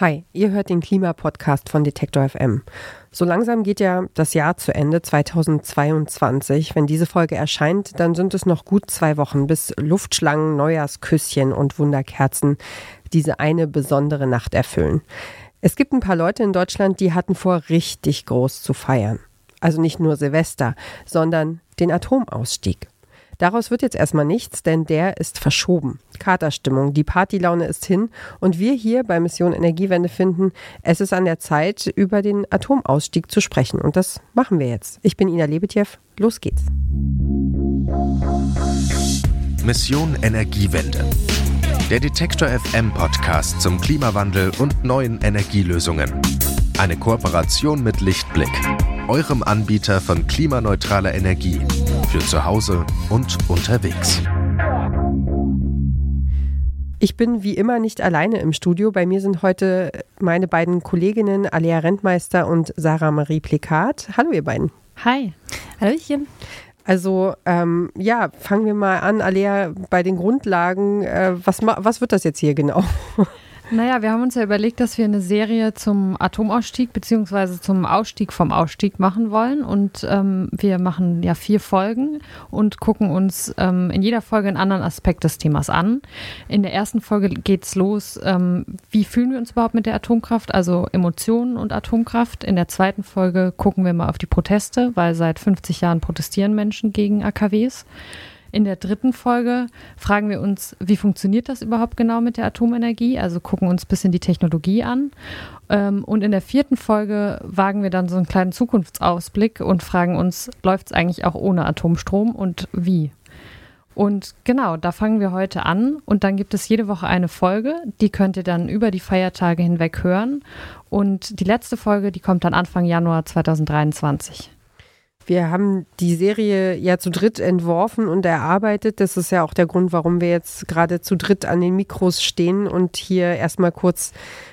Hi, ihr hört den Klimapodcast von Detektor FM. So langsam geht ja das Jahr zu Ende 2022. Wenn diese Folge erscheint, dann sind es noch gut zwei Wochen, bis Luftschlangen, Neujahrsküsschen und Wunderkerzen diese eine besondere Nacht erfüllen. Es gibt ein paar Leute in Deutschland, die hatten vor, richtig groß zu feiern. Also nicht nur Silvester, sondern den Atomausstieg. Daraus wird jetzt erstmal nichts, denn der ist verschoben. Katerstimmung, die Partylaune ist hin und wir hier bei Mission Energiewende finden, es ist an der Zeit, über den Atomausstieg zu sprechen. Und das machen wir jetzt. Ich bin Ina Lebetjew. Los geht's. Mission Energiewende. Der Detektor FM Podcast zum Klimawandel und neuen Energielösungen. Eine Kooperation mit Lichtblick, eurem Anbieter von klimaneutraler Energie für zu Hause und unterwegs. Ich bin wie immer nicht alleine im Studio. Bei mir sind heute meine beiden Kolleginnen Alea Rentmeister und Sarah Marie Plikat. Hallo ihr beiden. Hi. Hallöchen. Also ähm, ja, fangen wir mal an, Alea, bei den Grundlagen. Äh, was, was wird das jetzt hier genau? Naja, wir haben uns ja überlegt, dass wir eine Serie zum Atomausstieg beziehungsweise zum Ausstieg vom Ausstieg machen wollen. Und ähm, wir machen ja vier Folgen und gucken uns ähm, in jeder Folge einen anderen Aspekt des Themas an. In der ersten Folge geht es los, ähm, wie fühlen wir uns überhaupt mit der Atomkraft, also Emotionen und Atomkraft. In der zweiten Folge gucken wir mal auf die Proteste, weil seit 50 Jahren protestieren Menschen gegen AKWs. In der dritten Folge fragen wir uns, wie funktioniert das überhaupt genau mit der Atomenergie? Also gucken uns ein bisschen die Technologie an. Ähm, und in der vierten Folge wagen wir dann so einen kleinen Zukunftsausblick und fragen uns, läuft es eigentlich auch ohne Atomstrom und wie? Und genau, da fangen wir heute an und dann gibt es jede Woche eine Folge, die könnt ihr dann über die Feiertage hinweg hören. Und die letzte Folge, die kommt dann Anfang Januar 2023. Wir haben die Serie ja zu dritt entworfen und erarbeitet. Das ist ja auch der Grund, warum wir jetzt gerade zu dritt an den Mikros stehen und hier erstmal kurz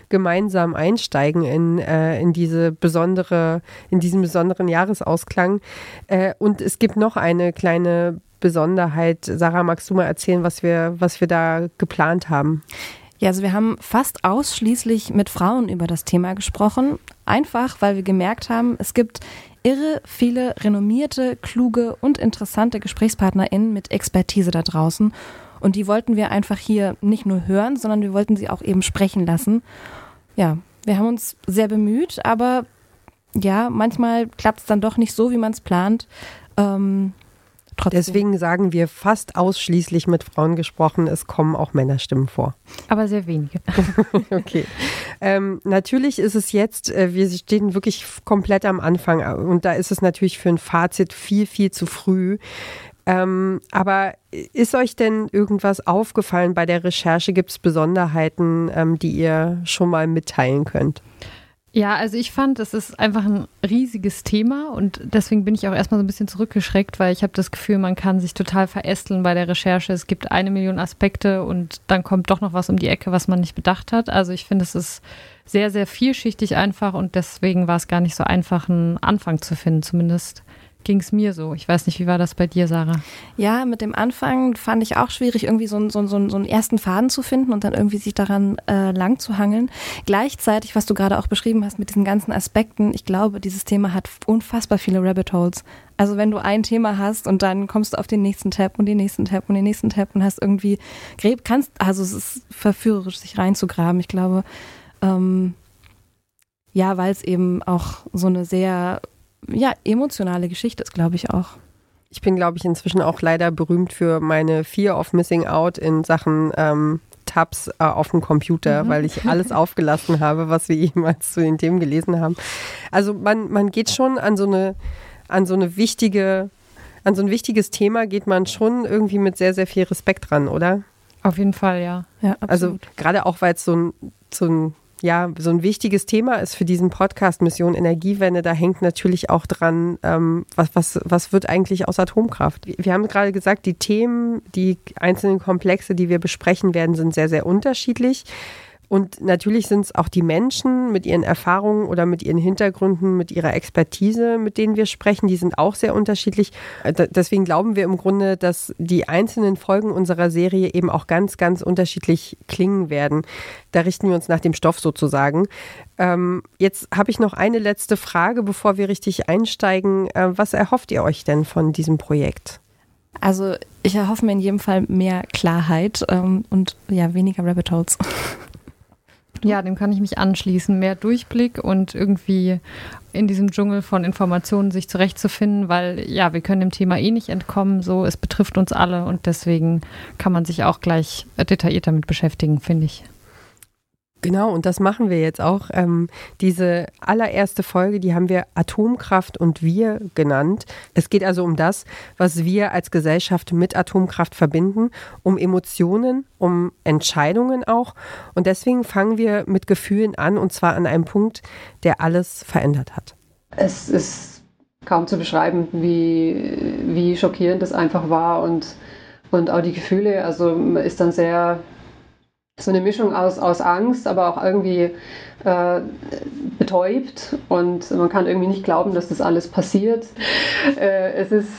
gemeinsam einsteigen in, äh, in diese besondere, in diesen besonderen Jahresausklang. Äh, und es gibt noch eine kleine Besonderheit. Sarah, magst du mal erzählen, was wir, was wir da geplant haben? Ja, also wir haben fast ausschließlich mit Frauen über das Thema gesprochen. Einfach, weil wir gemerkt haben, es gibt irre viele renommierte, kluge und interessante GesprächspartnerInnen mit Expertise da draußen. Und die wollten wir einfach hier nicht nur hören, sondern wir wollten sie auch eben sprechen lassen. Ja, wir haben uns sehr bemüht, aber ja, manchmal klappt es dann doch nicht so, wie man es plant. Ähm, Trotzdem. Deswegen sagen wir fast ausschließlich mit Frauen gesprochen. Es kommen auch Männerstimmen vor. Aber sehr wenige. okay. Ähm, natürlich ist es jetzt, äh, wir stehen wirklich komplett am Anfang und da ist es natürlich für ein Fazit viel, viel zu früh. Ähm, aber ist euch denn irgendwas aufgefallen bei der Recherche? Gibt es Besonderheiten, ähm, die ihr schon mal mitteilen könnt? Ja, also ich fand, es ist einfach ein riesiges Thema und deswegen bin ich auch erstmal so ein bisschen zurückgeschreckt, weil ich habe das Gefühl, man kann sich total verästeln bei der Recherche. Es gibt eine Million Aspekte und dann kommt doch noch was um die Ecke, was man nicht bedacht hat. Also ich finde, es ist sehr, sehr vielschichtig einfach und deswegen war es gar nicht so einfach, einen Anfang zu finden, zumindest ging es mir so. Ich weiß nicht, wie war das bei dir, Sarah? Ja, mit dem Anfang fand ich auch schwierig, irgendwie so, so, so, so einen ersten Faden zu finden und dann irgendwie sich daran äh, lang zu hangeln. Gleichzeitig, was du gerade auch beschrieben hast mit diesen ganzen Aspekten, ich glaube, dieses Thema hat unfassbar viele Rabbit Holes. Also wenn du ein Thema hast und dann kommst du auf den nächsten Tab und den nächsten Tab und den nächsten Tab und hast irgendwie, kannst, also es ist verführerisch, sich reinzugraben. Ich glaube, ähm, ja, weil es eben auch so eine sehr ja, emotionale Geschichte ist, glaube ich auch. Ich bin, glaube ich, inzwischen auch leider berühmt für meine Fear of Missing Out in Sachen ähm, Tabs äh, auf dem Computer, mhm. weil ich alles aufgelassen habe, was wir jemals zu den Themen gelesen haben. Also man, man geht schon an so eine, an so eine wichtige, an so ein wichtiges Thema geht man schon irgendwie mit sehr, sehr viel Respekt dran, oder? Auf jeden Fall, ja. ja also gerade auch, weil es so ein, so ein ja, so ein wichtiges Thema ist für diesen Podcast Mission Energiewende. Da hängt natürlich auch dran, ähm, was, was, was wird eigentlich aus Atomkraft? Wir haben gerade gesagt, die Themen, die einzelnen Komplexe, die wir besprechen werden, sind sehr, sehr unterschiedlich. Und natürlich sind es auch die Menschen mit ihren Erfahrungen oder mit ihren Hintergründen, mit ihrer Expertise, mit denen wir sprechen, die sind auch sehr unterschiedlich. Äh, deswegen glauben wir im Grunde, dass die einzelnen Folgen unserer Serie eben auch ganz, ganz unterschiedlich klingen werden. Da richten wir uns nach dem Stoff sozusagen. Ähm, jetzt habe ich noch eine letzte Frage, bevor wir richtig einsteigen. Äh, was erhofft ihr euch denn von diesem Projekt? Also ich erhoffe mir in jedem Fall mehr Klarheit ähm, und ja, weniger Rabbit Holes. Ja, dem kann ich mich anschließen. Mehr Durchblick und irgendwie in diesem Dschungel von Informationen sich zurechtzufinden, weil ja, wir können dem Thema eh nicht entkommen. So, es betrifft uns alle und deswegen kann man sich auch gleich detailliert damit beschäftigen, finde ich. Genau, und das machen wir jetzt auch. Ähm, diese allererste Folge, die haben wir Atomkraft und wir genannt. Es geht also um das, was wir als Gesellschaft mit Atomkraft verbinden, um Emotionen, um Entscheidungen auch. Und deswegen fangen wir mit Gefühlen an, und zwar an einem Punkt, der alles verändert hat. Es ist kaum zu beschreiben, wie, wie schockierend das einfach war und, und auch die Gefühle. Also man ist dann sehr so eine Mischung aus, aus Angst, aber auch irgendwie äh, betäubt und man kann irgendwie nicht glauben, dass das alles passiert. Äh, es ist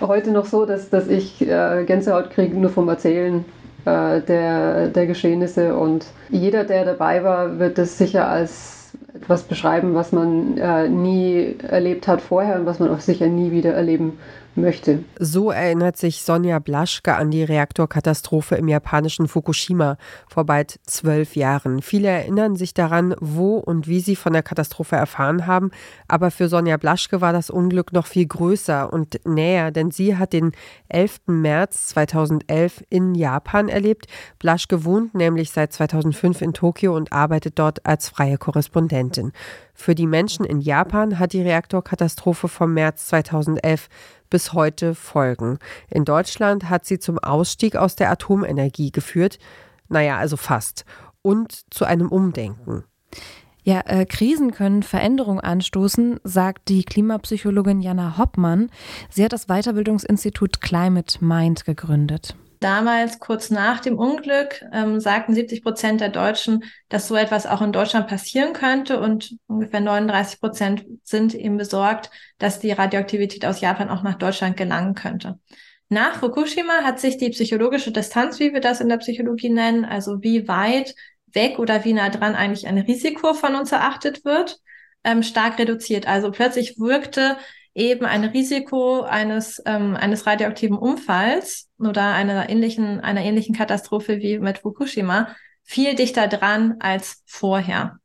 heute noch so, dass, dass ich äh, Gänsehaut kriege nur vom Erzählen äh, der, der Geschehnisse und jeder, der dabei war, wird das sicher als etwas beschreiben, was man äh, nie erlebt hat vorher und was man auch sicher nie wieder erleben möchte. So erinnert sich Sonja Blaschke an die Reaktorkatastrophe im japanischen Fukushima vor bald zwölf Jahren. Viele erinnern sich daran, wo und wie sie von der Katastrophe erfahren haben, aber für Sonja Blaschke war das Unglück noch viel größer und näher, denn sie hat den 11. März 2011 in Japan erlebt. Blaschke wohnt nämlich seit 2005 in Tokio und arbeitet dort als freie Korrespondentin. Für die Menschen in Japan hat die Reaktorkatastrophe vom März 2011 bis heute Folgen. In Deutschland hat sie zum Ausstieg aus der Atomenergie geführt, naja, also fast, und zu einem Umdenken. Ja, äh, Krisen können Veränderungen anstoßen, sagt die Klimapsychologin Jana Hoppmann. Sie hat das Weiterbildungsinstitut Climate Mind gegründet. Damals, kurz nach dem Unglück, ähm, sagten 70 Prozent der Deutschen, dass so etwas auch in Deutschland passieren könnte und ungefähr 39 Prozent sind eben besorgt, dass die Radioaktivität aus Japan auch nach Deutschland gelangen könnte. Nach Fukushima hat sich die psychologische Distanz, wie wir das in der Psychologie nennen, also wie weit weg oder wie nah dran eigentlich ein Risiko von uns erachtet wird, ähm, stark reduziert. Also plötzlich wirkte eben ein Risiko eines, ähm, eines radioaktiven Unfalls oder einer ähnlichen, einer ähnlichen Katastrophe wie mit Fukushima viel dichter dran als vorher.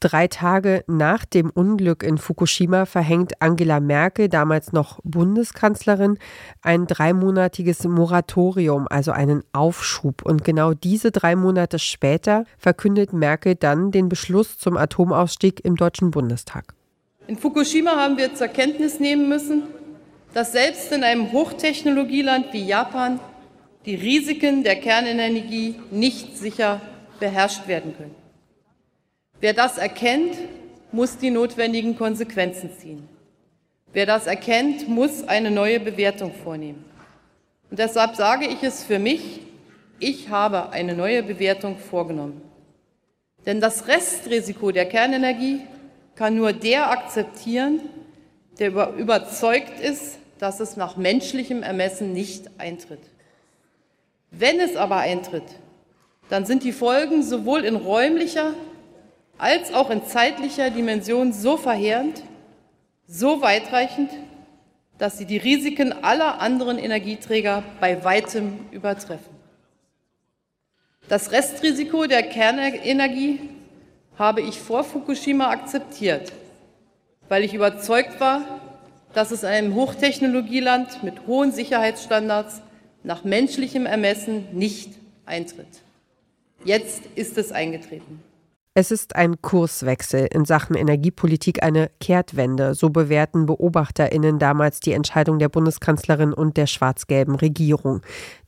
Drei Tage nach dem Unglück in Fukushima verhängt Angela Merkel, damals noch Bundeskanzlerin, ein dreimonatiges Moratorium, also einen Aufschub. Und genau diese drei Monate später verkündet Merkel dann den Beschluss zum Atomausstieg im Deutschen Bundestag. In Fukushima haben wir zur Kenntnis nehmen müssen, dass selbst in einem Hochtechnologieland wie Japan die Risiken der Kernenergie nicht sicher beherrscht werden können. Wer das erkennt, muss die notwendigen Konsequenzen ziehen. Wer das erkennt, muss eine neue Bewertung vornehmen. Und deshalb sage ich es für mich, ich habe eine neue Bewertung vorgenommen. Denn das Restrisiko der Kernenergie kann nur der akzeptieren, der überzeugt ist, dass es nach menschlichem Ermessen nicht eintritt. Wenn es aber eintritt, dann sind die Folgen sowohl in räumlicher als auch in zeitlicher Dimension so verheerend, so weitreichend, dass sie die Risiken aller anderen Energieträger bei weitem übertreffen. Das Restrisiko der Kernenergie habe ich vor Fukushima akzeptiert, weil ich überzeugt war, dass es in einem Hochtechnologieland mit hohen Sicherheitsstandards nach menschlichem Ermessen nicht eintritt. Jetzt ist es eingetreten. Es ist ein Kurswechsel in Sachen Energiepolitik, eine Kehrtwende. So bewerten BeobachterInnen damals die Entscheidung der Bundeskanzlerin und der schwarz-gelben Regierung.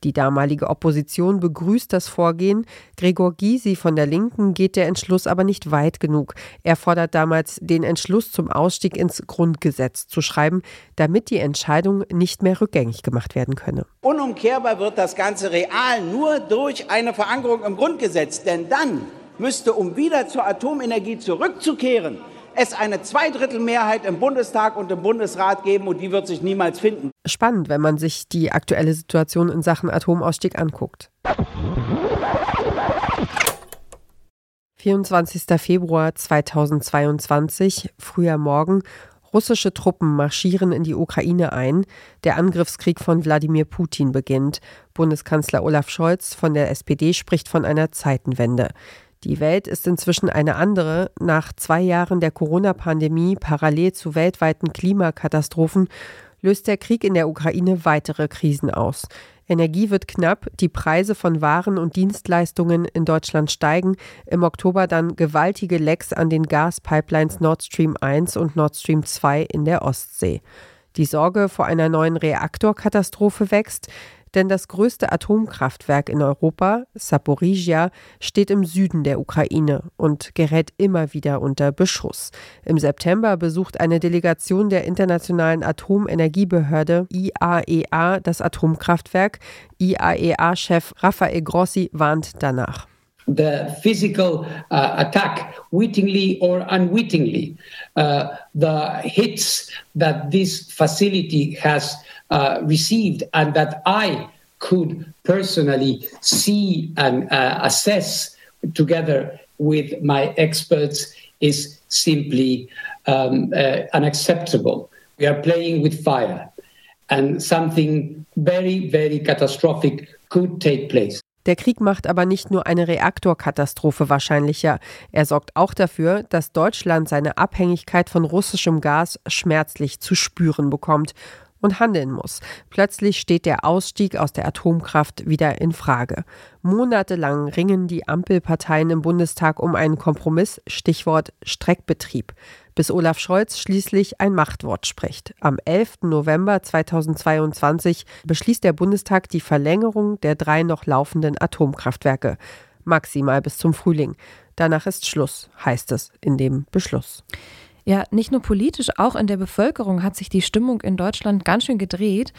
Die damalige Opposition begrüßt das Vorgehen. Gregor Gysi von der Linken geht der Entschluss aber nicht weit genug. Er fordert damals, den Entschluss zum Ausstieg ins Grundgesetz zu schreiben, damit die Entscheidung nicht mehr rückgängig gemacht werden könne. Unumkehrbar wird das Ganze real nur durch eine Verankerung im Grundgesetz, denn dann müsste, um wieder zur Atomenergie zurückzukehren, es eine Zweidrittelmehrheit im Bundestag und im Bundesrat geben und die wird sich niemals finden. Spannend, wenn man sich die aktuelle Situation in Sachen Atomausstieg anguckt. 24. Februar 2022, früher Morgen. Russische Truppen marschieren in die Ukraine ein. Der Angriffskrieg von Wladimir Putin beginnt. Bundeskanzler Olaf Scholz von der SPD spricht von einer Zeitenwende. Die Welt ist inzwischen eine andere. Nach zwei Jahren der Corona-Pandemie parallel zu weltweiten Klimakatastrophen löst der Krieg in der Ukraine weitere Krisen aus. Energie wird knapp, die Preise von Waren und Dienstleistungen in Deutschland steigen, im Oktober dann gewaltige Lecks an den Gaspipelines Nord Stream 1 und Nord Stream 2 in der Ostsee. Die Sorge vor einer neuen Reaktorkatastrophe wächst denn das größte Atomkraftwerk in Europa, Saporizhia, steht im Süden der Ukraine und gerät immer wieder unter Beschuss. Im September besucht eine Delegation der Internationalen Atomenergiebehörde IAEA e das Atomkraftwerk. IAEA-Chef Rafael Grossi warnt danach. the physical uh, attack, wittingly or unwittingly, uh, the hits that this facility has uh, received and that I could personally see and uh, assess together with my experts is simply um, uh, unacceptable. We are playing with fire, and something very, very catastrophic could take place. Der Krieg macht aber nicht nur eine Reaktorkatastrophe wahrscheinlicher, er sorgt auch dafür, dass Deutschland seine Abhängigkeit von russischem Gas schmerzlich zu spüren bekommt und handeln muss. Plötzlich steht der Ausstieg aus der Atomkraft wieder in Frage. Monatelang ringen die Ampelparteien im Bundestag um einen Kompromiss, Stichwort Streckbetrieb, bis Olaf Scholz schließlich ein Machtwort spricht. Am 11. November 2022 beschließt der Bundestag die Verlängerung der drei noch laufenden Atomkraftwerke, maximal bis zum Frühling. Danach ist Schluss, heißt es in dem Beschluss. Ja, nicht nur politisch, auch in der Bevölkerung hat sich die Stimmung in Deutschland ganz schön gedreht.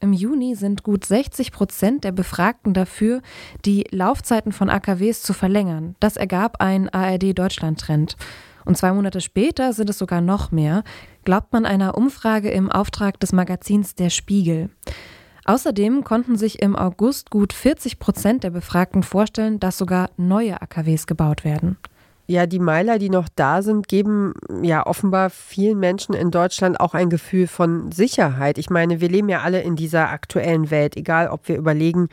Im Juni sind gut 60 Prozent der Befragten dafür, die Laufzeiten von AKWs zu verlängern. Das ergab ein ARD-Deutschland-Trend. Und zwei Monate später sind es sogar noch mehr, glaubt man einer Umfrage im Auftrag des Magazins Der Spiegel. Außerdem konnten sich im August gut 40 Prozent der Befragten vorstellen, dass sogar neue AKWs gebaut werden. Ja, die Meiler, die noch da sind, geben ja offenbar vielen Menschen in Deutschland auch ein Gefühl von Sicherheit. Ich meine, wir leben ja alle in dieser aktuellen Welt, egal ob wir überlegen,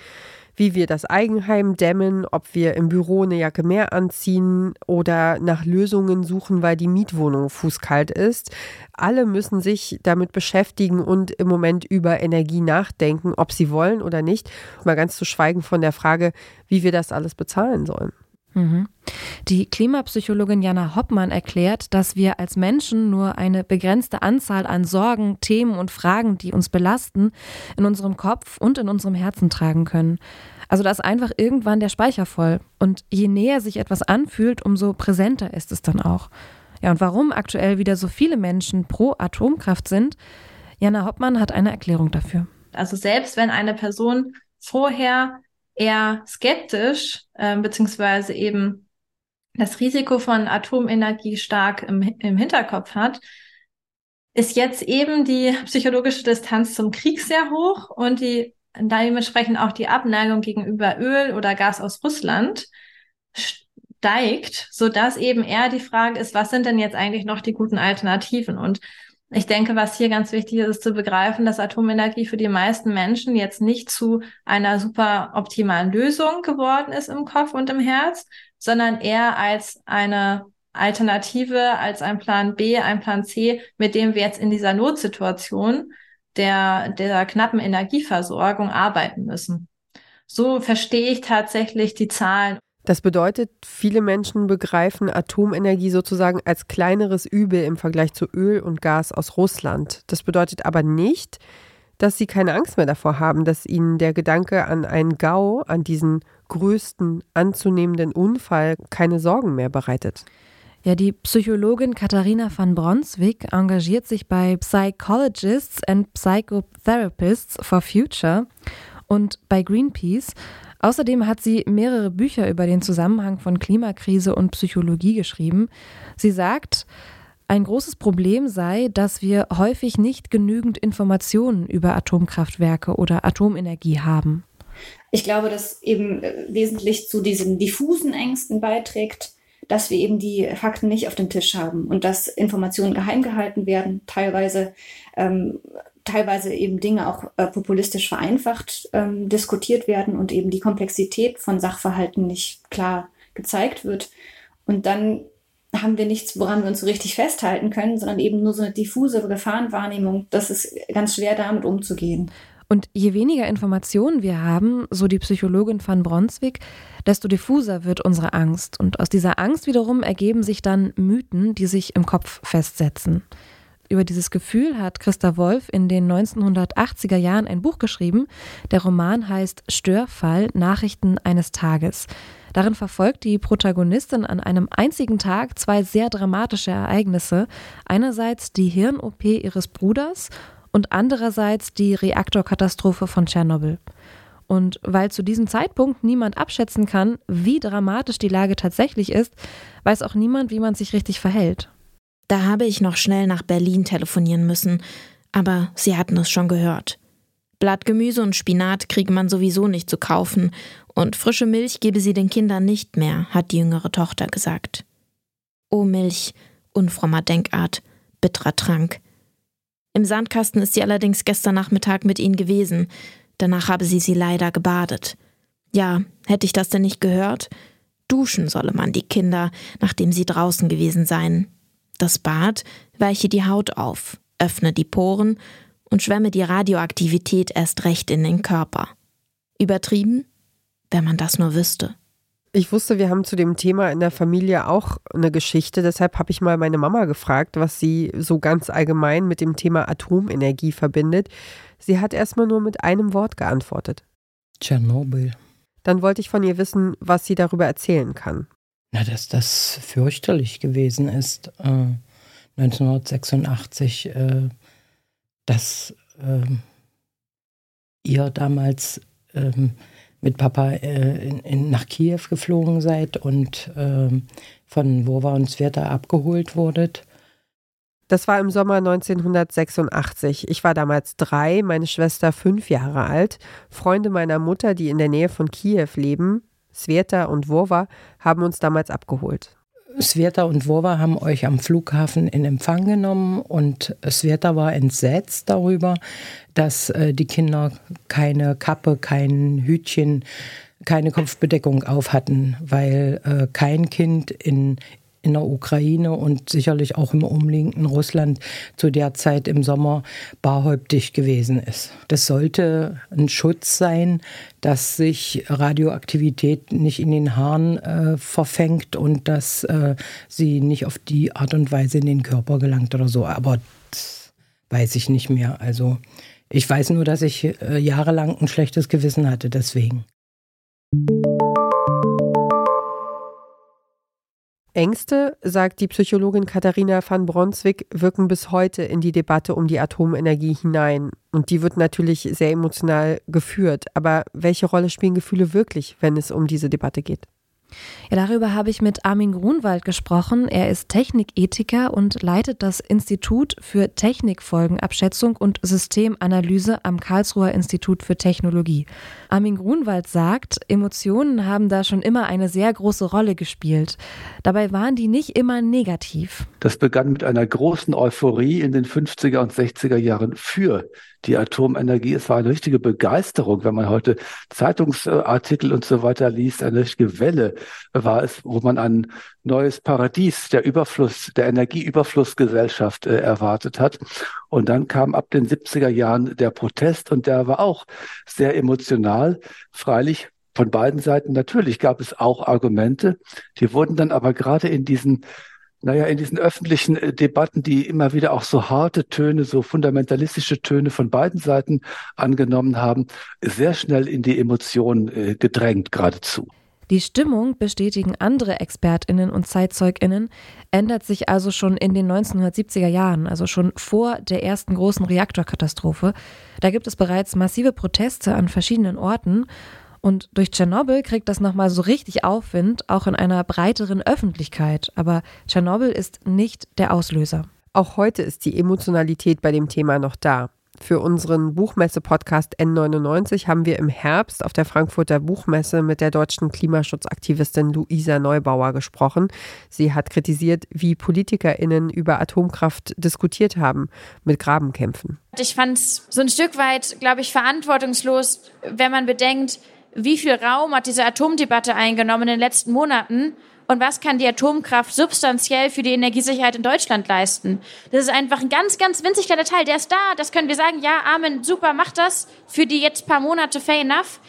wie wir das Eigenheim dämmen, ob wir im Büro eine Jacke mehr anziehen oder nach Lösungen suchen, weil die Mietwohnung fußkalt ist. Alle müssen sich damit beschäftigen und im Moment über Energie nachdenken, ob sie wollen oder nicht. Mal ganz zu schweigen von der Frage, wie wir das alles bezahlen sollen. Mhm. Die Klimapsychologin Jana Hoppmann erklärt, dass wir als Menschen nur eine begrenzte Anzahl an Sorgen, Themen und Fragen, die uns belasten, in unserem Kopf und in unserem Herzen tragen können. Also da ist einfach irgendwann der Speicher voll. Und je näher sich etwas anfühlt, umso präsenter ist es dann auch. Ja, und warum aktuell wieder so viele Menschen pro Atomkraft sind, Jana Hoppmann hat eine Erklärung dafür. Also selbst wenn eine Person vorher eher skeptisch, äh, beziehungsweise eben das Risiko von Atomenergie stark im, im Hinterkopf hat, ist jetzt eben die psychologische Distanz zum Krieg sehr hoch und die dementsprechend auch die Abneigung gegenüber Öl oder Gas aus Russland steigt, so dass eben eher die Frage ist, was sind denn jetzt eigentlich noch die guten Alternativen? Und ich denke, was hier ganz wichtig ist, ist zu begreifen, dass Atomenergie für die meisten Menschen jetzt nicht zu einer super optimalen Lösung geworden ist im Kopf und im Herz, sondern eher als eine Alternative, als ein Plan B, ein Plan C, mit dem wir jetzt in dieser Notsituation der, der knappen Energieversorgung arbeiten müssen. So verstehe ich tatsächlich die Zahlen. Das bedeutet, viele Menschen begreifen Atomenergie sozusagen als kleineres Übel im Vergleich zu Öl und Gas aus Russland. Das bedeutet aber nicht, dass sie keine Angst mehr davor haben, dass ihnen der Gedanke an einen GAU, an diesen größten anzunehmenden Unfall, keine Sorgen mehr bereitet. Ja, die Psychologin Katharina van Bronswijk engagiert sich bei Psychologists and Psychotherapists for Future und bei Greenpeace Außerdem hat sie mehrere Bücher über den Zusammenhang von Klimakrise und Psychologie geschrieben. Sie sagt, ein großes Problem sei, dass wir häufig nicht genügend Informationen über Atomkraftwerke oder Atomenergie haben. Ich glaube, dass eben äh, wesentlich zu diesen diffusen Ängsten beiträgt, dass wir eben die Fakten nicht auf dem Tisch haben und dass Informationen geheim gehalten werden, teilweise, ähm, teilweise eben Dinge auch äh, populistisch vereinfacht ähm, diskutiert werden und eben die Komplexität von Sachverhalten nicht klar gezeigt wird. Und dann haben wir nichts, woran wir uns so richtig festhalten können, sondern eben nur so eine diffuse Gefahrenwahrnehmung. Das ist ganz schwer, damit umzugehen. Und je weniger Informationen wir haben, so die Psychologin van Bronswijk, desto diffuser wird unsere Angst. Und aus dieser Angst wiederum ergeben sich dann Mythen, die sich im Kopf festsetzen. Über dieses Gefühl hat Christa Wolf in den 1980er Jahren ein Buch geschrieben. Der Roman heißt Störfall Nachrichten eines Tages. Darin verfolgt die Protagonistin an einem einzigen Tag zwei sehr dramatische Ereignisse. Einerseits die Hirn-OP ihres Bruders und andererseits die Reaktorkatastrophe von Tschernobyl. Und weil zu diesem Zeitpunkt niemand abschätzen kann, wie dramatisch die Lage tatsächlich ist, weiß auch niemand, wie man sich richtig verhält. Da habe ich noch schnell nach Berlin telefonieren müssen, aber Sie hatten es schon gehört. Blattgemüse und Spinat kriege man sowieso nicht zu kaufen, und frische Milch gebe sie den Kindern nicht mehr, hat die jüngere Tochter gesagt. O Milch, unfrommer Denkart, bitterer Trank. Im Sandkasten ist sie allerdings gestern Nachmittag mit ihnen gewesen, danach habe sie sie leider gebadet. Ja, hätte ich das denn nicht gehört? Duschen solle man die Kinder, nachdem sie draußen gewesen seien. Das Bad weiche die Haut auf, öffne die Poren und schwemme die Radioaktivität erst recht in den Körper. Übertrieben? Wenn man das nur wüsste. Ich wusste, wir haben zu dem Thema in der Familie auch eine Geschichte. Deshalb habe ich mal meine Mama gefragt, was sie so ganz allgemein mit dem Thema Atomenergie verbindet. Sie hat erstmal nur mit einem Wort geantwortet. Tschernobyl. Dann wollte ich von ihr wissen, was sie darüber erzählen kann. Na, dass das fürchterlich gewesen ist. Äh, 1986 äh, dass ähm, ihr damals ähm, mit Papa äh, in, in, nach Kiew geflogen seid und ähm, von Wova und Sveta abgeholt wurdet. Das war im Sommer 1986. Ich war damals drei, meine Schwester fünf Jahre alt. Freunde meiner Mutter, die in der Nähe von Kiew leben, Sveta und Wova, haben uns damals abgeholt. Sveta und Wova haben euch am Flughafen in Empfang genommen und Sveta war entsetzt darüber, dass äh, die Kinder keine Kappe, kein Hütchen, keine Kopfbedeckung auf hatten, weil äh, kein Kind in in der Ukraine und sicherlich auch im umliegenden Russland zu der Zeit im Sommer barhäuptig gewesen ist. Das sollte ein Schutz sein, dass sich Radioaktivität nicht in den Haaren äh, verfängt und dass äh, sie nicht auf die Art und Weise in den Körper gelangt oder so. Aber das weiß ich nicht mehr. Also ich weiß nur, dass ich äh, jahrelang ein schlechtes Gewissen hatte deswegen. Ängste, sagt die Psychologin Katharina van Bronswijk, wirken bis heute in die Debatte um die Atomenergie hinein. Und die wird natürlich sehr emotional geführt. Aber welche Rolle spielen Gefühle wirklich, wenn es um diese Debatte geht? Ja, darüber habe ich mit Armin Grunwald gesprochen. Er ist Technikethiker und leitet das Institut für Technikfolgenabschätzung und Systemanalyse am Karlsruher Institut für Technologie. Armin Grunwald sagt, Emotionen haben da schon immer eine sehr große Rolle gespielt. Dabei waren die nicht immer negativ. Das begann mit einer großen Euphorie in den 50er und 60er Jahren für die Atomenergie. Es war eine richtige Begeisterung, wenn man heute Zeitungsartikel und so weiter liest, eine richtige Welle war es, wo man ein neues Paradies der Überfluss, der Energieüberflussgesellschaft äh, erwartet hat. Und dann kam ab den 70er Jahren der Protest und der war auch sehr emotional. Freilich von beiden Seiten natürlich gab es auch Argumente. Die wurden dann aber gerade in diesen naja, in diesen öffentlichen äh, Debatten, die immer wieder auch so harte Töne, so fundamentalistische Töne von beiden Seiten angenommen haben, sehr schnell in die Emotionen äh, gedrängt geradezu. Die Stimmung, bestätigen andere Expertinnen und Zeitzeuginnen, ändert sich also schon in den 1970er Jahren, also schon vor der ersten großen Reaktorkatastrophe. Da gibt es bereits massive Proteste an verschiedenen Orten Und durch Tschernobyl kriegt das nochmal so richtig Aufwind, auch in einer breiteren Öffentlichkeit. Aber Tschernobyl ist nicht der Auslöser. Auch heute ist die Emotionalität bei dem Thema noch da. Für unseren Buchmesse-Podcast N99 haben wir im Herbst auf der Frankfurter Buchmesse mit der deutschen Klimaschutzaktivistin Luisa Neubauer gesprochen. Sie hat kritisiert, wie PolitikerInnen über Atomkraft diskutiert haben mit Grabenkämpfen. Ich fand es so ein Stück weit, glaube ich, verantwortungslos, wenn man bedenkt, wie viel Raum hat diese Atomdebatte eingenommen in den letzten Monaten und was kann die Atomkraft substanziell für die Energiesicherheit in Deutschland leisten. Das ist einfach ein ganz, ganz winzig kleiner Teil. Der ist da, das können wir sagen, ja, Amen, super, macht das für die jetzt paar Monate, fair enough.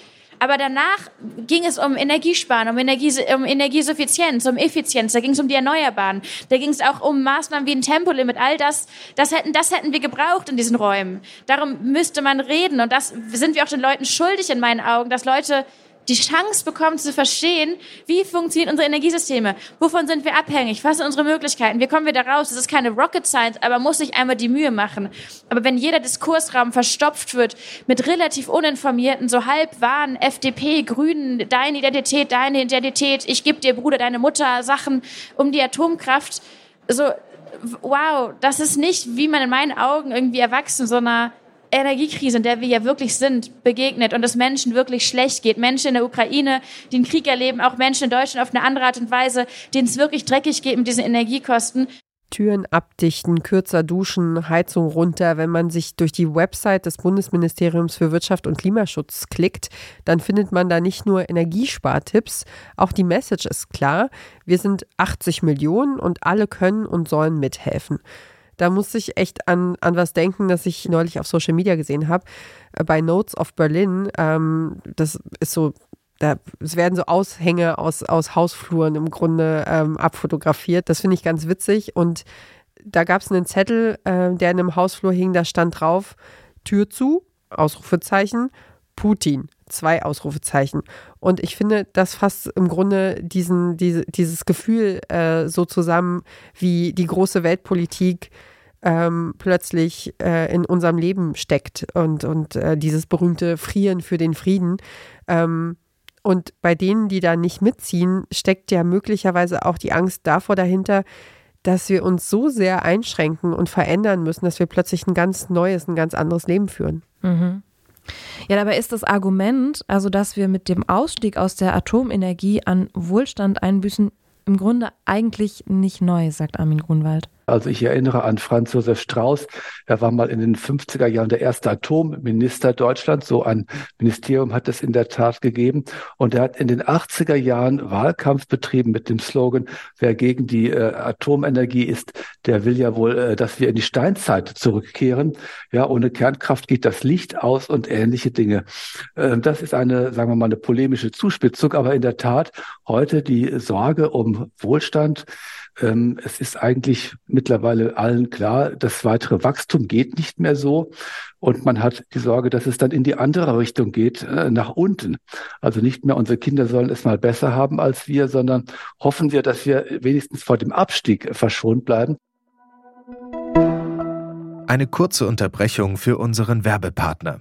Aber danach ging es um Energiesparen, um, Energie, um Energiesuffizienz, um Effizienz, da ging es um die Erneuerbaren, da ging es auch um Maßnahmen wie ein Tempolimit, all das, das hätten, das hätten wir gebraucht in diesen Räumen. Darum müsste man reden. Und das sind wir auch den Leuten schuldig in meinen Augen, dass Leute die Chance bekommen zu verstehen, wie funktionieren unsere Energiesysteme, wovon sind wir abhängig, was sind unsere Möglichkeiten, wie kommen wir da raus. Das ist keine Rocket Science, aber muss sich einmal die Mühe machen. Aber wenn jeder Diskursraum verstopft wird mit relativ uninformierten, so halb wahren FDP, Grünen, deine Identität, deine Identität, ich gebe dir Bruder, deine Mutter, Sachen um die Atomkraft, so wow, das ist nicht, wie man in meinen Augen irgendwie erwachsen, sondern Energiekrise, in der wir ja wirklich sind, begegnet und es Menschen wirklich schlecht geht. Menschen in der Ukraine, die einen Krieg erleben, auch Menschen in Deutschland auf eine andere Art und Weise, denen es wirklich dreckig geht mit diesen Energiekosten. Türen abdichten, kürzer duschen, Heizung runter. Wenn man sich durch die Website des Bundesministeriums für Wirtschaft und Klimaschutz klickt, dann findet man da nicht nur Energiespartipps, auch die Message ist klar. Wir sind 80 Millionen und alle können und sollen mithelfen. Da muss ich echt an, an was denken, das ich neulich auf Social Media gesehen habe. Äh, bei Notes of Berlin. Ähm, das ist so da, es werden so Aushänge aus, aus Hausfluren im Grunde ähm, abfotografiert. Das finde ich ganz witzig. Und da gab es einen Zettel, äh, der in einem Hausflur hing, da stand drauf, Tür zu, Ausrufezeichen, Putin, zwei Ausrufezeichen. Und ich finde, das fasst im Grunde diesen, diese, dieses Gefühl äh, so zusammen, wie die große Weltpolitik ähm, plötzlich äh, in unserem Leben steckt und, und äh, dieses berühmte Frieren für den Frieden. Ähm, und bei denen, die da nicht mitziehen, steckt ja möglicherweise auch die Angst davor dahinter, dass wir uns so sehr einschränken und verändern müssen, dass wir plötzlich ein ganz neues, ein ganz anderes Leben führen. Mhm. Ja, dabei ist das Argument, also dass wir mit dem Ausstieg aus der Atomenergie an Wohlstand einbüßen, im Grunde eigentlich nicht neu, sagt Armin Grunwald. Also ich erinnere an Franz Josef Strauß. Er war mal in den 50er Jahren der erste Atomminister Deutschlands. So ein Ministerium hat es in der Tat gegeben. Und er hat in den 80er Jahren Wahlkampf betrieben mit dem Slogan, wer gegen die äh, Atomenergie ist, der will ja wohl, äh, dass wir in die Steinzeit zurückkehren. Ja, ohne Kernkraft geht das Licht aus und ähnliche Dinge. Äh, das ist eine, sagen wir mal, eine polemische Zuspitzung. Aber in der Tat heute die Sorge um Wohlstand, ähm, es ist eigentlich mittlerweile allen klar, das weitere Wachstum geht nicht mehr so. Und man hat die Sorge, dass es dann in die andere Richtung geht, äh, nach unten. Also nicht mehr unsere Kinder sollen es mal besser haben als wir, sondern hoffen wir, dass wir wenigstens vor dem Abstieg verschont bleiben. Eine kurze Unterbrechung für unseren Werbepartner.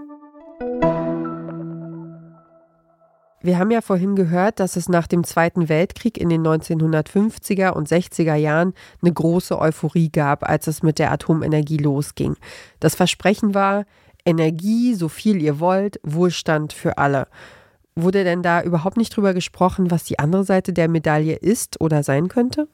Wir haben ja vorhin gehört, dass es nach dem Zweiten Weltkrieg in den 1950er und 60er Jahren eine große Euphorie gab, als es mit der Atomenergie losging. Das Versprechen war Energie, so viel ihr wollt, Wohlstand für alle. Wurde denn da überhaupt nicht drüber gesprochen, was die andere Seite der Medaille ist oder sein könnte?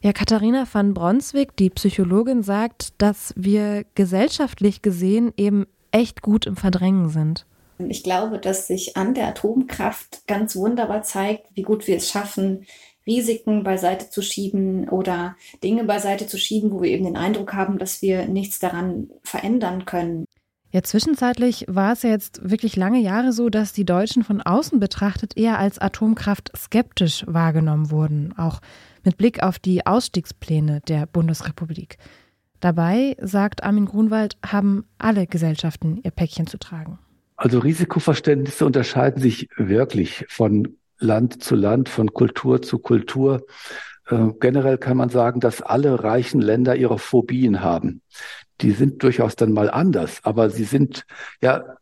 Ja, Katharina van Bronswijk, die Psychologin, sagt, dass wir gesellschaftlich gesehen eben echt gut im Verdrängen sind. Ich glaube, dass sich an der Atomkraft ganz wunderbar zeigt, wie gut wir es schaffen, Risiken beiseite zu schieben oder Dinge beiseite zu schieben, wo wir eben den Eindruck haben, dass wir nichts daran verändern können. Ja, zwischenzeitlich war es ja jetzt wirklich lange Jahre so, dass die Deutschen von außen betrachtet eher als Atomkraft skeptisch wahrgenommen wurden, auch mit Blick auf die Ausstiegspläne der Bundesrepublik. Dabei, sagt Armin Grunwald, haben alle Gesellschaften ihr Päckchen zu tragen. Also Risikoverständnisse unterscheiden sich wirklich von Land zu Land, von Kultur zu Kultur. Äh, generell kann man sagen, dass alle reichen Länder ihre Phobien haben. Die sind durchaus dann mal anders, aber sie sind ja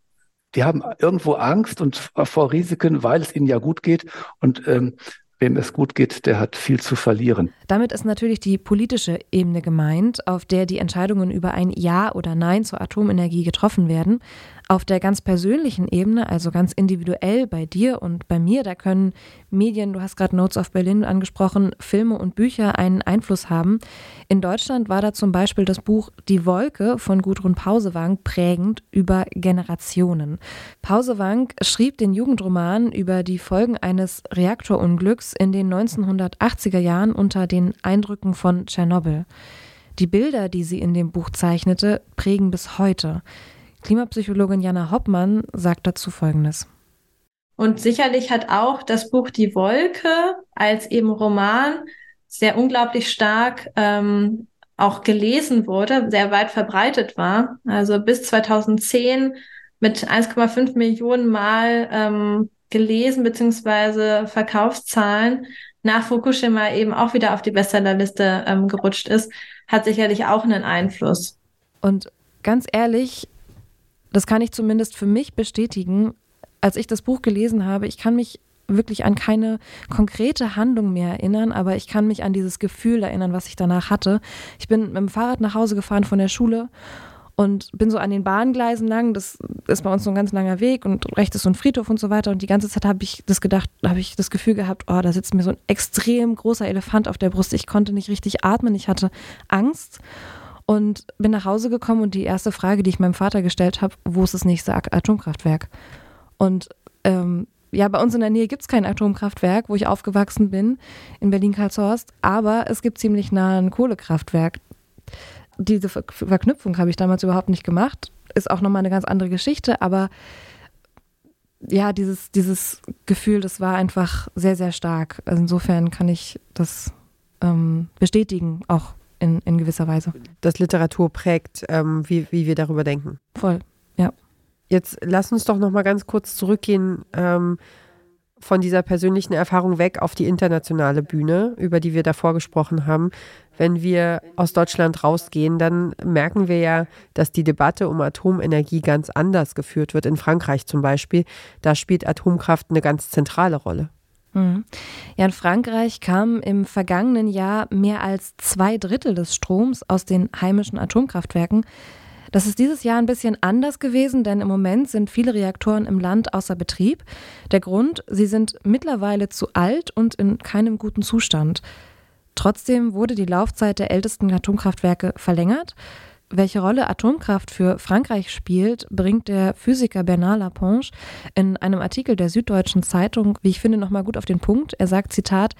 die haben irgendwo Angst und vor Risiken, weil es ihnen ja gut geht. Und ähm, wem es gut geht, der hat viel zu verlieren. Damit ist natürlich die politische Ebene gemeint, auf der die Entscheidungen über ein Ja oder Nein zur Atomenergie getroffen werden. Auf der ganz persönlichen Ebene, also ganz individuell bei dir und bei mir, da können Medien, du hast gerade Notes of Berlin angesprochen, Filme und Bücher einen Einfluss haben. In Deutschland war da zum Beispiel das Buch Die Wolke von Gudrun Pausewang prägend über Generationen. Pausewang schrieb den Jugendroman über die Folgen eines Reaktorunglücks in den 1980er Jahren unter den Eindrücken von Tschernobyl. Die Bilder, die sie in dem Buch zeichnete, prägen bis heute. Klimapsychologin Jana Hoppmann sagt dazu Folgendes. Und sicherlich hat auch das Buch Die Wolke als eben Roman sehr unglaublich stark ähm, auch gelesen wurde, sehr weit verbreitet war. Also bis 2010 mit 1,5 Millionen Mal ähm, gelesen beziehungsweise Verkaufszahlen nach Fukushima eben auch wieder auf die Bestsellerliste ähm, gerutscht ist, hat sicherlich auch einen Einfluss. Und ganz ehrlich, das kann ich zumindest für mich bestätigen. Als ich das Buch gelesen habe, ich kann mich wirklich an keine konkrete Handlung mehr erinnern, aber ich kann mich an dieses Gefühl erinnern, was ich danach hatte. Ich bin mit dem Fahrrad nach Hause gefahren von der Schule und bin so an den Bahngleisen lang. Das ist bei uns so ein ganz langer Weg und rechts ist so ein Friedhof und so weiter. Und die ganze Zeit habe ich das gedacht, habe ich das Gefühl gehabt, oh, da sitzt mir so ein extrem großer Elefant auf der Brust. Ich konnte nicht richtig atmen, ich hatte Angst und bin nach Hause gekommen und die erste Frage, die ich meinem Vater gestellt habe, wo ist das nächste Atomkraftwerk? Und ähm, ja, bei uns in der Nähe gibt es kein Atomkraftwerk, wo ich aufgewachsen bin, in Berlin-Karlshorst, aber es gibt ziemlich nah ein Kohlekraftwerk. Diese Ver Verknüpfung habe ich damals überhaupt nicht gemacht. Ist auch nochmal eine ganz andere Geschichte, aber ja, dieses, dieses Gefühl, das war einfach sehr, sehr stark. Also insofern kann ich das ähm, bestätigen, auch in, in gewisser Weise. Dass Literatur prägt, ähm, wie, wie wir darüber denken. Voll, ja. Jetzt lass uns doch noch mal ganz kurz zurückgehen ähm, von dieser persönlichen Erfahrung weg auf die internationale Bühne, über die wir davor gesprochen haben. Wenn wir aus Deutschland rausgehen, dann merken wir ja, dass die Debatte um Atomenergie ganz anders geführt wird. In Frankreich zum Beispiel, da spielt Atomkraft eine ganz zentrale Rolle. Mhm. Ja, in Frankreich kamen im vergangenen Jahr mehr als zwei Drittel des Stroms aus den heimischen Atomkraftwerken. Das ist dieses Jahr ein bisschen anders gewesen, denn im Moment sind viele Reaktoren im Land außer Betrieb. Der Grund, sie sind mittlerweile zu alt und in keinem guten Zustand. Trotzdem wurde die Laufzeit der ältesten Atomkraftwerke verlängert. Welche Rolle Atomkraft für Frankreich spielt, bringt der Physiker Bernard Laponge in einem Artikel der Süddeutschen Zeitung, wie ich finde, nochmal gut auf den Punkt. Er sagt, Zitat,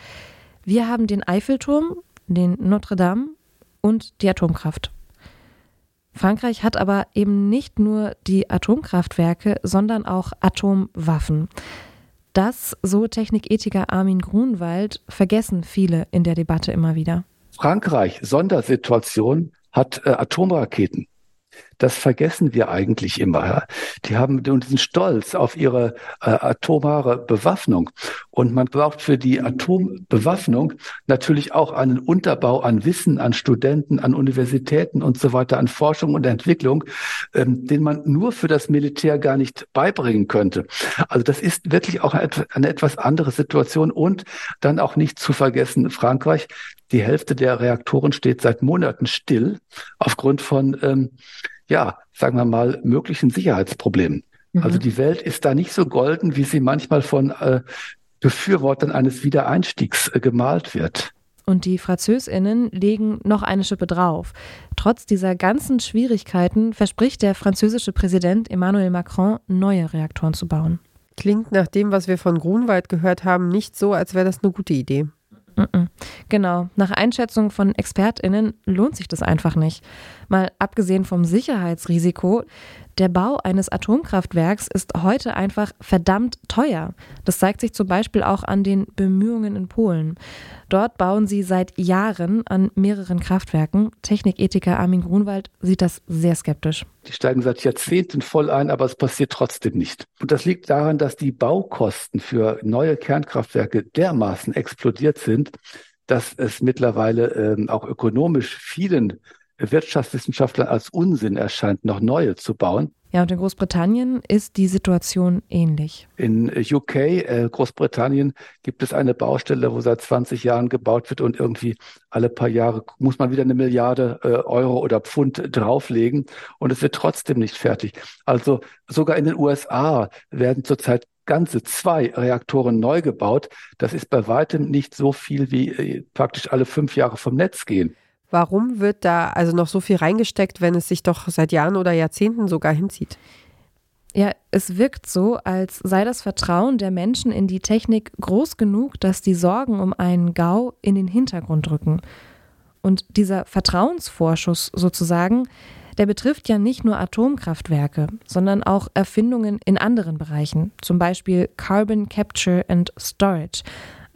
wir haben den Eiffelturm, den Notre Dame und die Atomkraft. Frankreich hat aber eben nicht nur die Atomkraftwerke, sondern auch Atomwaffen. Das, so Technikethiker Armin Grunwald, vergessen viele in der Debatte immer wieder. Frankreich, Sondersituation, hat äh, Atomraketen. Das vergessen wir eigentlich immer. Ja? Die haben diesen Stolz auf ihre äh, atomare Bewaffnung. Und man braucht für die Atombewaffnung natürlich auch einen Unterbau an Wissen, an Studenten, an Universitäten und so weiter, an Forschung und Entwicklung, ähm, den man nur für das Militär gar nicht beibringen könnte. Also das ist wirklich auch eine, eine etwas andere Situation und dann auch nicht zu vergessen, Frankreich, die Hälfte der Reaktoren steht seit Monaten still aufgrund von ähm, ja, sagen wir mal, möglichen Sicherheitsproblemen. Mhm. Also die Welt ist da nicht so golden, wie sie manchmal von äh, Befürwortern eines Wiedereinstiegs äh, gemalt wird. Und die Französinnen legen noch eine Schippe drauf. Trotz dieser ganzen Schwierigkeiten verspricht der französische Präsident Emmanuel Macron, neue Reaktoren zu bauen. Klingt nach dem, was wir von Grunwald gehört haben, nicht so, als wäre das eine gute Idee. Genau. Nach Einschätzung von ExpertInnen lohnt sich das einfach nicht. Mal abgesehen vom Sicherheitsrisiko, Der Bau eines Atomkraftwerks ist heute einfach verdammt teuer. Das zeigt sich zum Beispiel auch an den Bemühungen in Polen. Dort bauen sie seit Jahren an mehreren Kraftwerken. Technikethiker Armin Grunwald sieht das sehr skeptisch. Die steigen seit Jahrzehnten voll ein, aber es passiert trotzdem nicht. Und das liegt daran, dass die Baukosten für neue Kernkraftwerke dermaßen explodiert sind, dass es mittlerweile äh, auch ökonomisch vielen Wirtschaftswissenschaftlern als Unsinn erscheint, noch neue zu bauen. Ja, und in Großbritannien ist die Situation ähnlich. In UK, äh, Großbritannien, gibt es eine Baustelle, wo seit 20 Jahren gebaut wird und irgendwie alle paar Jahre muss man wieder eine Milliarde äh, Euro oder Pfund drauflegen und es wird trotzdem nicht fertig. Also sogar in den USA werden zurzeit ganze zwei Reaktoren neu gebaut. Das ist bei weitem nicht so viel, wie äh, praktisch alle fünf Jahre vom Netz gehen. Warum wird da also noch so viel reingesteckt, wenn es sich doch seit Jahren oder Jahrzehnten sogar hinzieht? Ja, es wirkt so, als sei das Vertrauen der Menschen in die Technik groß genug, dass die Sorgen um einen GAU in den Hintergrund rücken. Und dieser Vertrauensvorschuss sozusagen, der betrifft ja nicht nur Atomkraftwerke, sondern auch Erfindungen in anderen Bereichen, zum Beispiel Carbon Capture and Storage,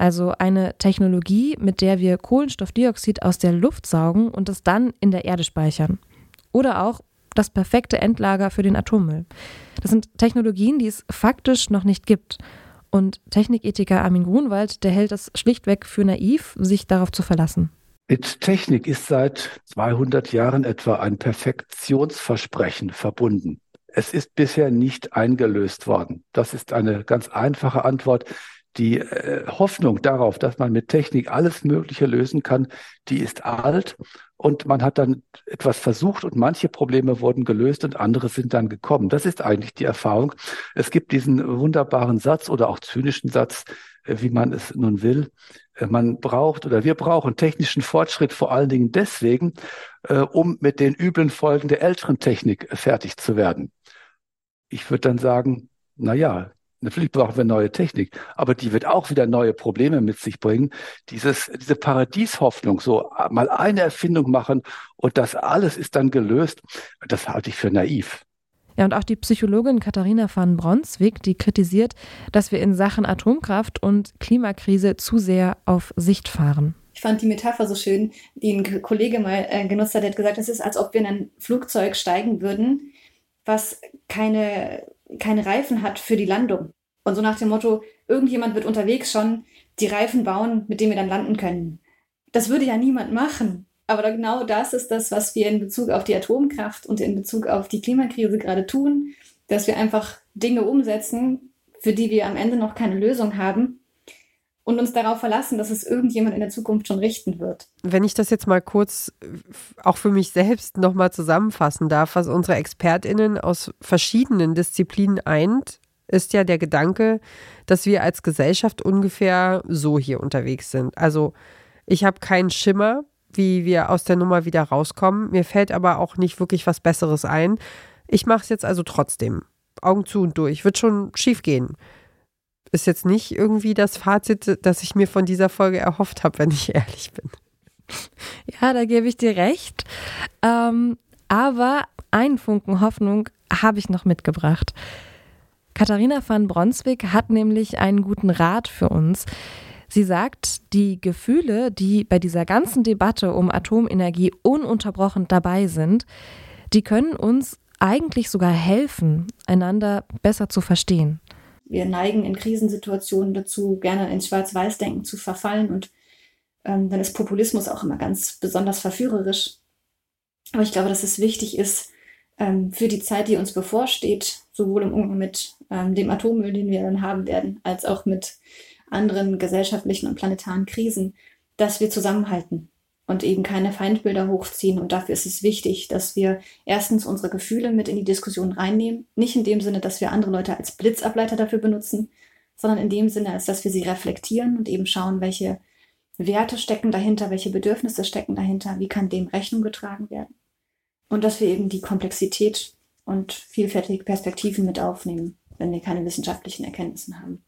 also eine Technologie, mit der wir Kohlenstoffdioxid aus der Luft saugen und es dann in der Erde speichern. Oder auch das perfekte Endlager für den Atommüll. Das sind Technologien, die es faktisch noch nicht gibt. Und Technikethiker Armin Grunwald, der hält es schlichtweg für naiv, sich darauf zu verlassen. Mit Technik ist seit 200 Jahren etwa ein Perfektionsversprechen verbunden. Es ist bisher nicht eingelöst worden. Das ist eine ganz einfache Antwort die äh, Hoffnung darauf, dass man mit Technik alles Mögliche lösen kann, die ist alt und man hat dann etwas versucht und manche Probleme wurden gelöst und andere sind dann gekommen. Das ist eigentlich die Erfahrung. Es gibt diesen wunderbaren Satz oder auch zynischen Satz, äh, wie man es nun will. Äh, man braucht oder wir brauchen technischen Fortschritt vor allen Dingen deswegen, um mit den üblen Folgen der älteren Technik fertig zu werden. Ich würde dann sagen, na ja, Natürlich brauchen wir neue Technik, aber die wird auch wieder neue Probleme mit sich bringen. Dieses, diese Paradieshoffnung, so mal eine Erfindung machen und das alles ist dann gelöst, das halte ich für naiv. Ja, und auch die Psychologin Katharina van Bronswig, die kritisiert, dass wir in Sachen Atomkraft und Klimakrise zu sehr auf Sicht fahren. Ich fand die Metapher so schön, die ein Kollege mal äh, genutzt hat. Der hat gesagt, es ist, als ob wir in ein Flugzeug steigen würden, was keine keine Reifen hat für die Landung. Und so nach dem Motto, irgendjemand wird unterwegs schon die Reifen bauen, mit denen wir dann landen können. Das würde ja niemand machen. Aber genau das ist das, was wir in Bezug auf die Atomkraft und in Bezug auf die Klimakrise gerade tun, dass wir einfach Dinge umsetzen, für die wir am Ende noch keine Lösung haben und uns darauf verlassen, dass es irgendjemand in der Zukunft schon richten wird. Wenn ich das jetzt mal kurz auch für mich selbst nochmal zusammenfassen darf, was unsere ExpertInnen aus verschiedenen Disziplinen eint, ist ja der Gedanke, dass wir als Gesellschaft ungefähr so hier unterwegs sind. Also ich habe keinen Schimmer, wie wir aus der Nummer wieder rauskommen. Mir fällt aber auch nicht wirklich was Besseres ein. Ich mache es jetzt also trotzdem. Augen zu und durch. Wird schon schief gehen. Ist jetzt nicht irgendwie das Fazit, das ich mir von dieser Folge erhofft habe, wenn ich ehrlich bin. Ja, da gebe ich dir recht. Ähm, aber einen Funken Hoffnung habe ich noch mitgebracht. Katharina van Bronswijk hat nämlich einen guten Rat für uns. Sie sagt, die Gefühle, die bei dieser ganzen Debatte um Atomenergie ununterbrochen dabei sind, die können uns eigentlich sogar helfen, einander besser zu verstehen. Wir neigen in Krisensituationen dazu, gerne ins Schwarz-Weiß-Denken zu verfallen und ähm, dann ist Populismus auch immer ganz besonders verführerisch. Aber ich glaube, dass es wichtig ist, ähm, für die Zeit, die uns bevorsteht, sowohl im Umgang mit ähm, dem Atommüll, den wir dann haben werden, als auch mit anderen gesellschaftlichen und planetaren Krisen, dass wir zusammenhalten und eben keine Feindbilder hochziehen. Und dafür ist es wichtig, dass wir erstens unsere Gefühle mit in die Diskussion reinnehmen. Nicht in dem Sinne, dass wir andere Leute als Blitzableiter dafür benutzen, sondern in dem Sinne, als dass wir sie reflektieren und eben schauen, welche Werte stecken dahinter, welche Bedürfnisse stecken dahinter, wie kann dem Rechnung getragen werden. Und dass wir eben die Komplexität und vielfältige Perspektiven mit aufnehmen, wenn wir keine wissenschaftlichen Erkenntnisse haben.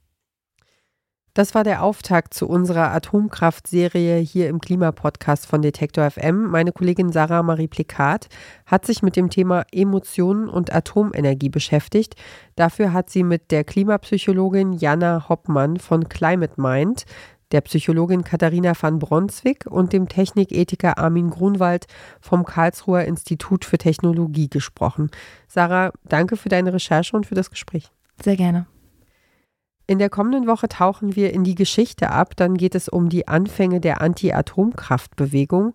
Das war der Auftakt zu unserer Atomkraftserie hier im Klimapodcast von Detektor FM. Meine Kollegin Sarah Marie Plikat hat sich mit dem Thema Emotionen und Atomenergie beschäftigt. Dafür hat sie mit der Klimapsychologin Jana Hoppmann von Climate Mind, der Psychologin Katharina van Bronswijk und dem Technikethiker Armin Grunwald vom Karlsruher Institut für Technologie gesprochen. Sarah, danke für deine Recherche und für das Gespräch. Sehr gerne. In der kommenden Woche tauchen wir in die Geschichte ab. Dann geht es um die Anfänge der Anti-Atomkraftbewegung.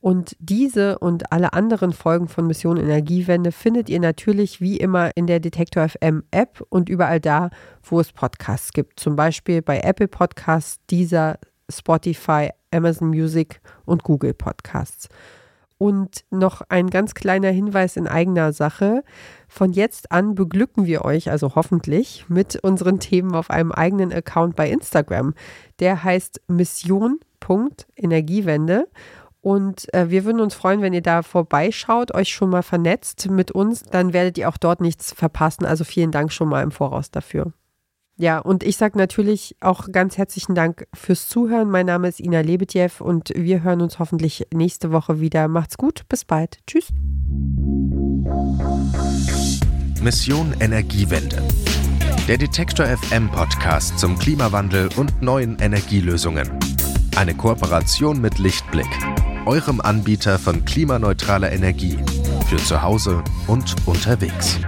Und diese und alle anderen Folgen von Mission Energiewende findet ihr natürlich wie immer in der Detektor FM App und überall da, wo es Podcasts gibt. Zum Beispiel bei Apple Podcasts, Deezer, Spotify, Amazon Music und Google Podcasts. Und noch ein ganz kleiner Hinweis in eigener Sache. Von jetzt an beglücken wir euch, also hoffentlich, mit unseren Themen auf einem eigenen Account bei Instagram. Der heißt Mission.energiewende. Und äh, wir würden uns freuen, wenn ihr da vorbeischaut, euch schon mal vernetzt mit uns. Dann werdet ihr auch dort nichts verpassen. Also vielen Dank schon mal im Voraus dafür. Ja, und ich sage natürlich auch ganz herzlichen Dank fürs Zuhören. Mein Name ist Ina Lebedjew und wir hören uns hoffentlich nächste Woche wieder. Macht's gut, bis bald. Tschüss. Mission Energiewende. Der Detektor FM Podcast zum Klimawandel und neuen Energielösungen. Eine Kooperation mit Lichtblick, eurem Anbieter von klimaneutraler Energie für zu Hause und unterwegs.